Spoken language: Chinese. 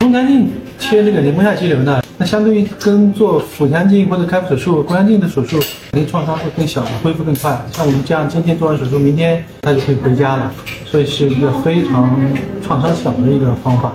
宫腔镜切那个人工下肌瘤呢？那相对于跟做腹腔镜或者开腹手术宫腔镜的手术肯定创伤会更小恢复更快。像我们这样今天做完手术明天他就可以回家了所以是一个非常创伤小的一个方法。